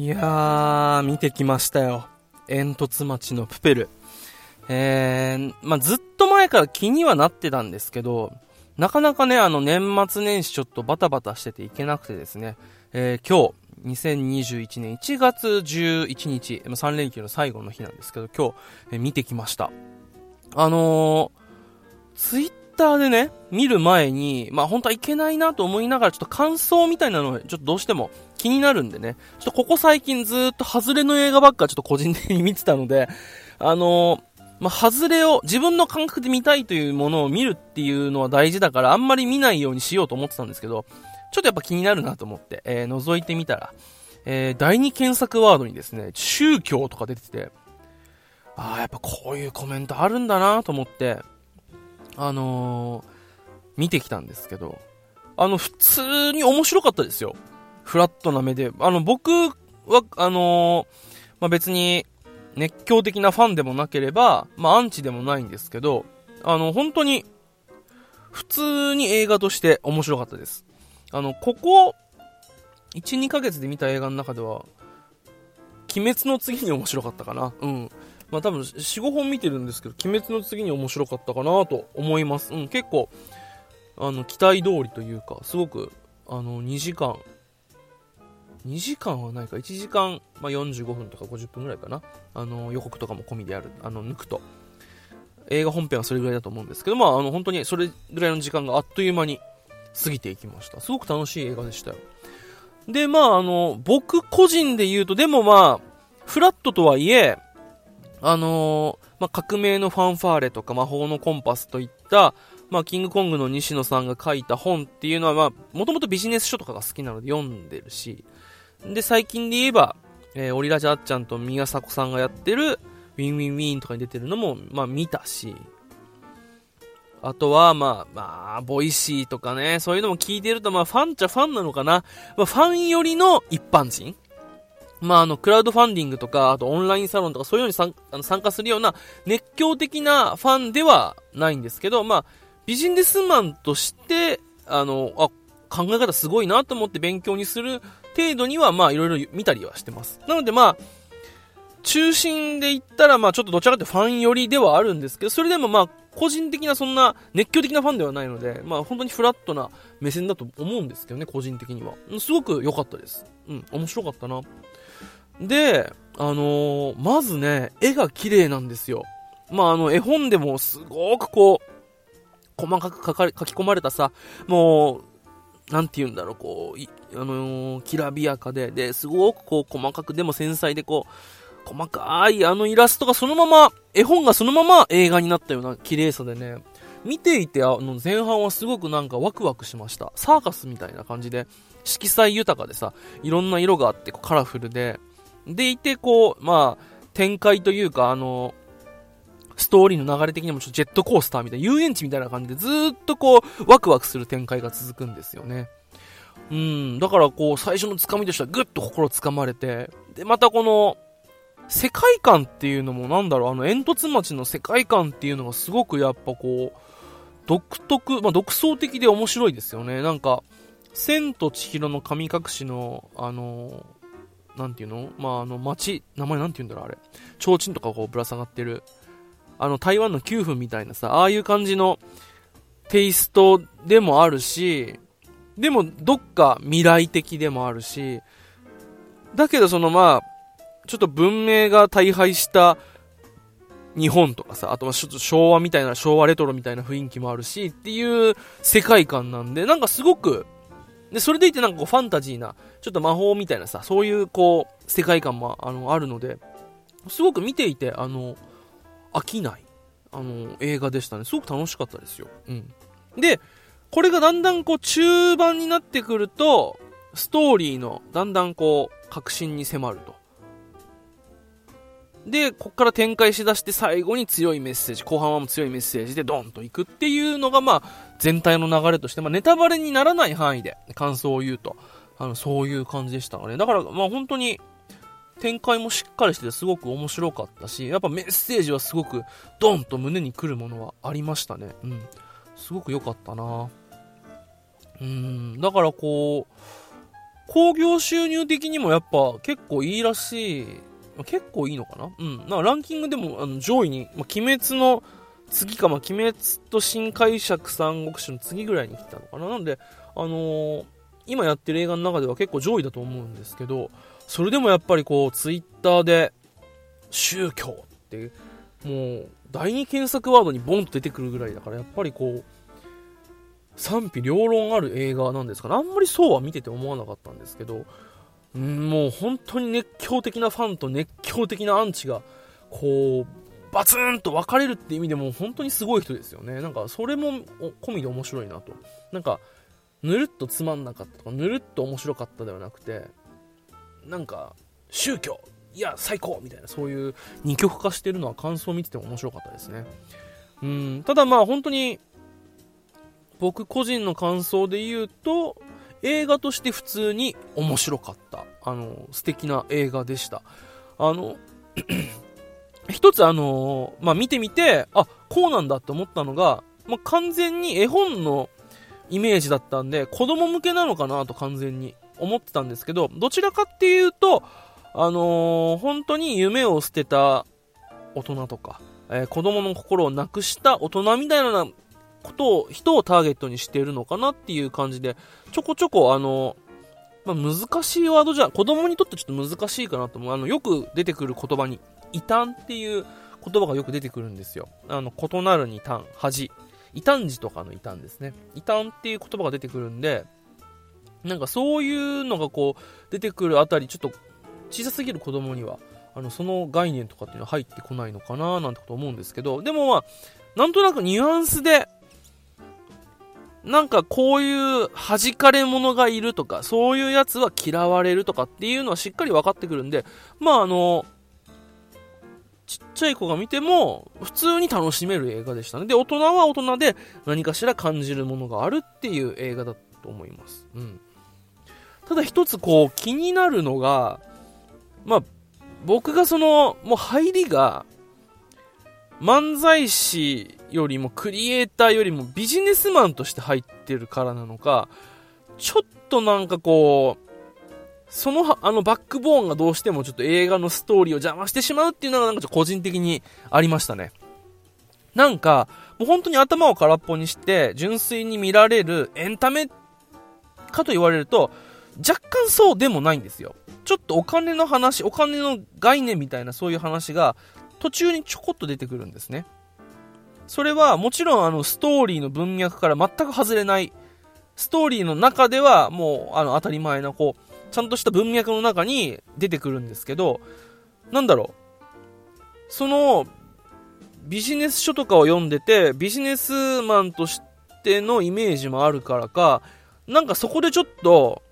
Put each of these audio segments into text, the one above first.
いやー、見てきましたよ。煙突町のプペル。えー、まあ、ずっと前から気にはなってたんですけど、なかなかね、あの、年末年始ちょっとバタバタしてていけなくてですね、えー、今日、2021年1月11日、3連休の最後の日なんですけど、今日、えー、見てきました。あのー、ツイッターでね、見る前に、まあ本当はいけないなと思いながら、ちょっと感想みたいなのを、ちょっとどうしても気になるんでね、ちょっとここ最近ずっと外れの映画ばっかちょっと個人的に見てたので、あの、まあ、外れを自分の感覚で見たいというものを見るっていうのは大事だから、あんまり見ないようにしようと思ってたんですけど、ちょっとやっぱ気になるなと思って、えー、覗いてみたら、えー、第二検索ワードにですね、宗教とか出てて、ああ、やっぱこういうコメントあるんだなと思って、あのー、見てきたんですけど、あの、普通に面白かったですよ。フラットな目で。あの、僕は、あのー、まあ、別に、熱狂的なファンでもなければ、まあ、アンチでもないんですけど、あの、本当に、普通に映画として面白かったです。あの、ここ、1、2ヶ月で見た映画の中では、鬼滅の次に面白かったかな。うん。まあ多分4、5本見てるんですけど、鬼滅の次に面白かったかなと思います。うん、結構、あの、期待通りというか、すごく、あの、2時間、2時間はないか、1時間、まあ、45分とか50分ぐらいかな。あの、予告とかも込みである、あの、抜くと。映画本編はそれぐらいだと思うんですけど、まあ、あの、本当にそれぐらいの時間があっという間に過ぎていきました。すごく楽しい映画でしたよ。で、まあ、あの、僕個人で言うと、でもまあ、フラットとはいえ、あのー、まあ、革命のファンファーレとか魔法のコンパスといった、まあ、キングコングの西野さんが書いた本っていうのは、まあ、もともとビジネス書とかが好きなので読んでるし、で、最近で言えば、えー、オリラジあっちゃんと宮迫さんがやってる、 WinWinWin とかに出てるのも、まあ、見たし、あとは、まあ、まあ、 Voicy とかね、そういうのも聞いてると、まあ、ファンっちゃファンなのかな。まあ、ファン寄りの一般人まあ、あの、クラウドファンディングとか、あとオンラインサロンとか、そういうのに参あの参加するような熱狂的なファンではないんですけど、まあ、ビジネスマンとして、あの、あ、考え方すごいなと思って勉強にする程度には、まあ、いろいろ見たりはしてます。なので、まあ、中心で言ったら、まあ、ちょっとどちらかというとファン寄りではあるんですけど、それでもまあ、個人的なそんな熱狂的なファンではないので、まあ、本当にフラットな目線だと思うんですけどね、個人的には。すごく良かったです。うん、面白かったな。で、あのー、まずね、絵が綺麗なんですよ。まあ、あの、絵本でもすごくこう、細かく書き込まれたさ、もう、なんて言うんだろう、こう、あのー、きらびやかで、で、すごくこう、細かくでも繊細でこう、細かいあのイラストがそのまま、絵本がそのまま映画になったような綺麗さでね、見ていて、あの、前半はすごくなんかワクワクしました。サーカスみたいな感じで、色彩豊かでさ、いろんな色があってカラフルで、でいて、こう、まあ、展開というか、あの、ストーリーの流れ的にもちょっとジェットコースターみたいな、遊園地みたいな感じでずっとこう、ワクワクする展開が続くんですよね。うん、だからこう、最初のつかみとしてはぐっと心つかまれて、で、またこの、世界観っていうのもなんだろう、あの、煙突町の世界観っていうのがすごくやっぱこう、独特、まあ、独創的で面白いですよね。なんか、千と千尋の神隠しの、あのなんていうの？まあ、あの、街、名前なんて言うんだろう、あれ。提灯とかこうぶら下がってる。あの、台湾の9分みたいなさ、ああいう感じのテイストでもあるし、でも、どっか未来的でもあるし、だけどそのまあ、ちょっと文明が大敗した日本とかさ、あとはちょっと昭和みたいな、昭和レトロみたいな雰囲気もあるし、っていう世界観なんで、なんかすごく、で、それでいてなんかこうファンタジーな、ちょっと魔法みたいなさ、そういうこう、世界観もあの、あるので、すごく見ていて、あの、飽きない、あの、映画でしたね。すごく楽しかったですよ。うん。で、これがだんだんこう、中盤になってくると、ストーリーの、だんだんこう、革新に迫ると。で、こっから展開しだして最後に強いメッセージ、後半はも強いメッセージでドンといくっていうのが、まあ、全体の流れとして、まあ、ネタバレにならない範囲で感想を言うと、あの、そういう感じでしたね。だから、まあ、本当に、展開もしっかりしててすごく面白かったし、やっぱメッセージはすごくドンと胸に来るものはありましたね。うん。すごく良かったなうん。だからこう、興行収入的にもやっぱ結構いいらしい。結構いいのかな？うん。なんかランキングでもあの上位に、まあ、鬼滅の次か、まあ、鬼滅と新解釈三国志の次ぐらいに来たのかな。なんで、あのー、今やってる映画の中では結構上位だと思うんですけど、それでもやっぱりこう、ツイッターで、宗教って、もう、第二検索ワードにボンと出てくるぐらいだから、やっぱりこう、賛否両論ある映画なんですかね。あんまりそうは見てて思わなかったんですけど、もう本当に熱狂的なファンと熱狂的なアンチが、こう、バツンと分かれるって意味でも本当にすごい人ですよね。なんかそれも込みで面白いなと。なんか、ぬるっとつまんなかったとか、ぬるっと面白かったではなくて、なんか、宗教いや、最高みたいな、そういう二極化してるのは感想を見てても面白かったですね。うん、ただまあ本当に、僕個人の感想で言うと、映画として普通に面白かった。あの、素敵な映画でした。あの、一つあの、まあ、見てみて、あ、こうなんだって思ったのが、まあ、完全に絵本のイメージだったんで、子供向けなのかなと完全に思ってたんですけど、どちらかっていうと、あのー、本当に夢を捨てた大人とか、えー、子供の心をなくした大人みたいなことを、人をターゲットにしているのかなっていう感じで、ちょこちょこあの、まあ、難しいワードじゃ、子供にとってちょっと難しいかなと思う。あの、よく出てくる言葉に、異端っていう言葉がよく出てくるんですよ。あの、異なるに端、恥。異端児とかの異端ですね。異端っていう言葉が出てくるんで、なんかそういうのがこう、出てくるあたり、ちょっと小さすぎる子供には、あの、その概念とかっていうのは入ってこないのかななんてこと思うんですけど、でもまあ、なんとなくニュアンスで、なんかこういう弾かれ者がいるとか、そういうやつは嫌われるとかっていうのはしっかり分かってくるんで、まああの、ちっちゃい子が見ても普通に楽しめる映画でしたね。で、大人は大人で何かしら感じるものがあるっていう映画だと思います。うん。ただ一つこう気になるのが、まあ、僕がその、もう入りが、漫才師よりもクリエイターよりもビジネスマンとして入ってるからなのか、ちょっとなんかこう、その、あのバックボーンがどうしてもちょっと映画のストーリーを邪魔してしまうっていうのがなんかちょっと個人的にありましたね。なんか、もう本当に頭を空っぽにして、純粋に見られるエンタメかと言われると、若干そうでもないんですよ。ちょっとお金の話、お金の概念みたいなそういう話が途中にちょこっと出てくるんですね。それはもちろんあのストーリーの文脈から全く外れない、ストーリーの中ではもうあの当たり前なこう、ちゃんとした文脈の中に出てくるんですけど、なんだろう。その、ビジネス書とかを読んでて、ビジネスマンとしてのイメージもあるからか、なんかそこでちょっと、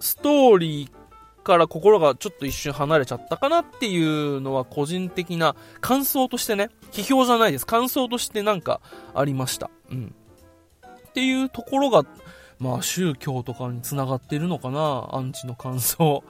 ストーリーから心がちょっと一瞬離れちゃったかなっていうのは個人的な感想としてね、批評じゃないです。感想としてなんかありました。うん。っていうところが、まあ宗教とかに繋がってるのかなアンチの感想。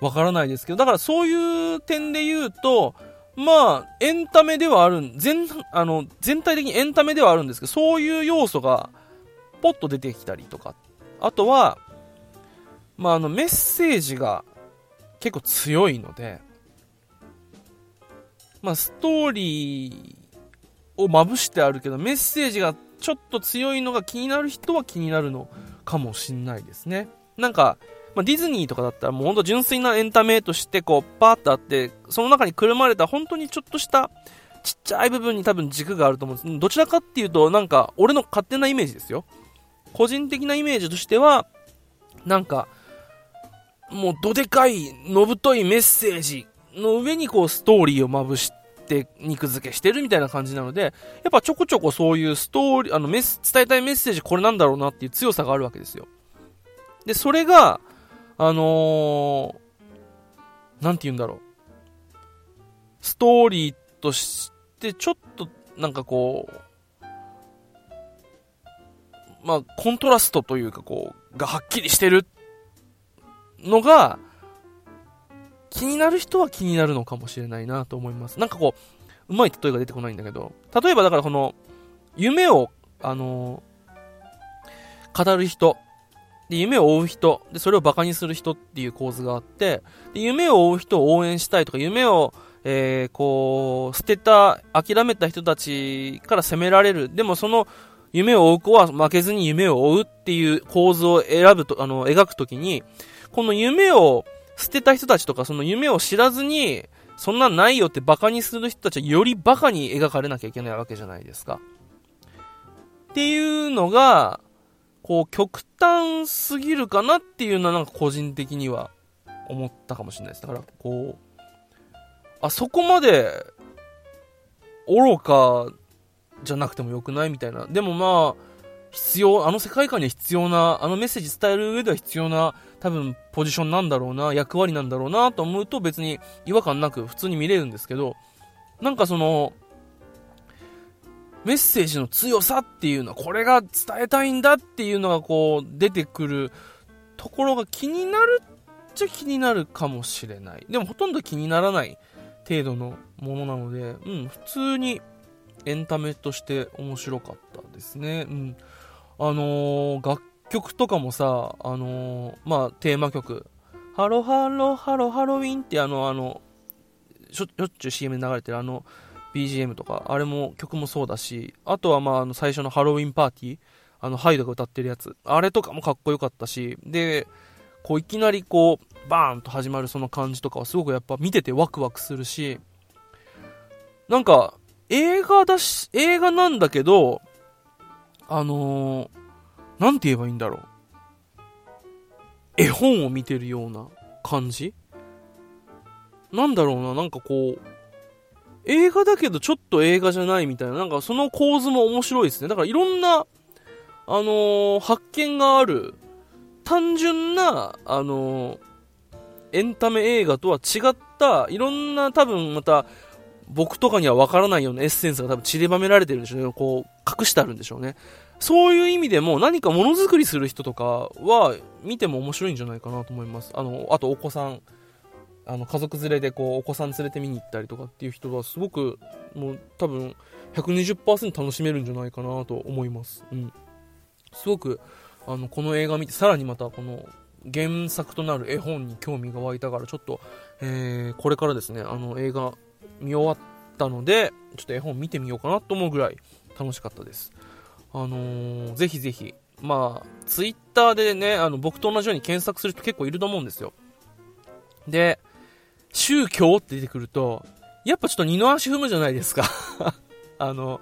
わからないですけど、だからそういう点で言うと、まあ、エンタメではある、全、あの、全体的にエンタメではあるんですけど、そういう要素が、ポッと出てきたりとか、あとは、まあ、あの、メッセージが結構強いので、まあ、ストーリーをまぶしてあるけど、メッセージがちょっと強いのが気になる人は気になるのかもしんないですね。なんか、まあ、ディズニーとかだったらもうほんと純粋なエンタメとしてこうパーッとあって、その中にくるまれた本当にちょっとしたちっちゃい部分に多分軸があると思うんです。どちらかっていうとなんか俺の勝手なイメージですよ。個人的なイメージとしては、なんか、もうどでかい、のぶといメッセージの上にこうストーリーをまぶして肉付けしてるみたいな感じなので、やっぱちょこちょこそういうストーリー、あのメス、伝えたいメッセージこれなんだろうなっていう強さがあるわけですよ。で、それが、あのー、なんて言うんだろう。ストーリーとしてちょっとなんかこう、まあ、コントラストというかこう、がはっきりしてるのが、気になる人は気になるのかもしれないなと思います。なんかこう、うまい例えが出てこないんだけど、例えばだからこの、夢を、あのー、語る人で、夢を追う人、で、それを馬鹿にする人っていう構図があって、で、夢を追う人を応援したいとか、夢を、えー、こう、捨てた、諦めた人たちから責められる。でもその、夢を追う子は負けずに夢を追うっていう構図を選ぶと、あの、描くときに、この夢を捨てた人たちとか、その夢を知らずに、そんなんないよって馬鹿にする人たちはより馬鹿に描かれなきゃいけないわけじゃないですか。っていうのが、こう、極端すぎるかなっていうのはなんか個人的には思ったかもしれないです。だから、こう、あそこまで、愚かじゃなくてもよくないみたいな。でもまあ、必要、あの世界観には必要な、あのメッセージ伝える上では必要な、多分ポジションなんだろうな、役割なんだろうなと思うと別に違和感なく普通に見れるんですけど、なんかその、メッセージの強さっていうのは、これが伝えたいんだっていうのがこう、出てくるところが気になるっちゃ気になるかもしれない。でもほとんど気にならない程度のものなので、うん、普通にエンタメとして面白かったですね。うん。あのー、楽曲とかもさ、あのー、まあ、テーマ曲、ハロハロハロハロウィンってあの、あの、しょっちゅう CM で流れてるあの、BGM とか、あれも曲もそうだし、あとはまあ、あの、最初のハロウィンパーティー、あの、ハイドが歌ってるやつ、あれとかもかっこよかったし、で、こう、いきなりこう、バーンと始まるその感じとかはすごくやっぱ見ててワクワクするし、なんか、映画だし、映画なんだけど、あのー、なんて言えばいいんだろう。絵本を見てるような感じ？なんだろうな、なんかこう、映画だけどちょっと映画じゃないみたいな、なんかその構図も面白いですね。だからいろんな、あのー、発見がある、単純な、あのー、エンタメ映画とは違った、いろんな多分また、僕とかにはわからないようなエッセンスが多分散りばめられてるんでしょうね。こう、隠してあるんでしょうね。そういう意味でも何かものづくりする人とかは見ても面白いんじゃないかなと思います。あの、あとお子さん。あの家族連れでこうお子さん連れて見に行ったりとかっていう人はすごくもう多分120%楽しめるんじゃないかなと思います。うん。すごくあのこの映画見てさらにまたこの原作となる絵本に興味が湧いたからちょっと、えー、これからですねあの映画見終わったのでちょっと絵本見てみようかなと思うぐらい楽しかったです。あのー、ぜひぜひ。まあツイッターでねあの僕と同じように検索する人結構いると思うんですよ。で、宗教って出てくると、やっぱちょっと二の足踏むじゃないですか。あの、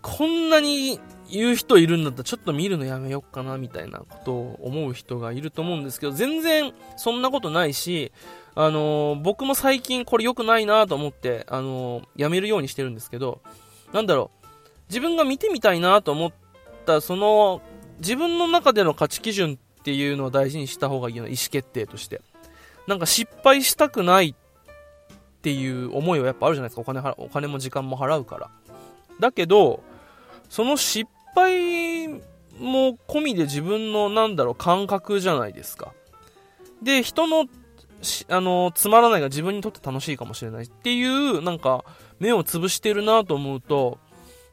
こんなに言う人いるんだったらちょっと見るのやめよっかなみたいなことを思う人がいると思うんですけど、全然そんなことないし、あの僕も最近これ良くないなと思って、あのやめるようにしてるんですけど、なんだろう、自分が見てみたいなと思った、その、自分の中での価値基準っていうのを大事にした方がいいような意思決定として。なんか失敗したくないっていう思いはやっぱあるじゃないですか。お金お金も時間も払うから。だけど、その失敗も込みで自分のなんだろう感覚じゃないですか。で、人のあの、つまらないが自分にとって楽しいかもしれないっていう、なんか、目をつぶしてるなと思うと、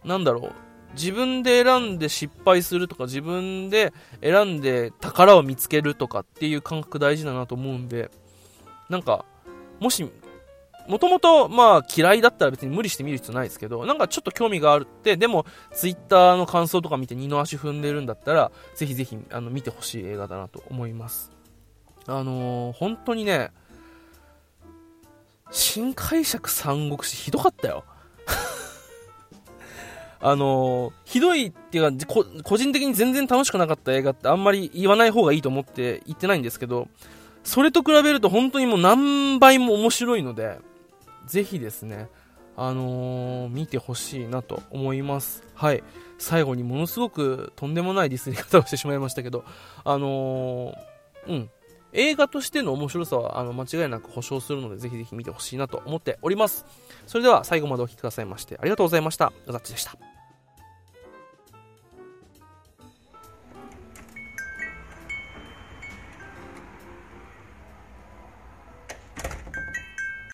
なんだろう、自分で選んで失敗するとか、自分で選んで宝を見つけるとかっていう感覚大事だなと思うんで、なんか、もし、もともと、まあ、嫌いだったら別に無理して見る必要ないですけど、なんかちょっと興味があるって、でも、ツイッターの感想とか見て二の足踏んでるんだったら、ぜひぜひ、あの、見てほしい映画だなと思います。あのー、本当にね、新解釈三国志ひどかったよ。あのー、ひどいっていうか、個人的に全然楽しくなかった映画ってあんまり言わない方がいいと思って言ってないんですけど、それと比べると本当にもう何倍も面白いので、ぜひですね、あのー、見てほしいなと思います。はい。最後にものすごくとんでもないディスり方をしてしまいましたけど、あのー、うん。映画としての面白さはあの間違いなく保証するので、ぜひぜひ見てほしいなと思っております。それでは最後までお聴きくださいまして、ありがとうございました。ザッチでした。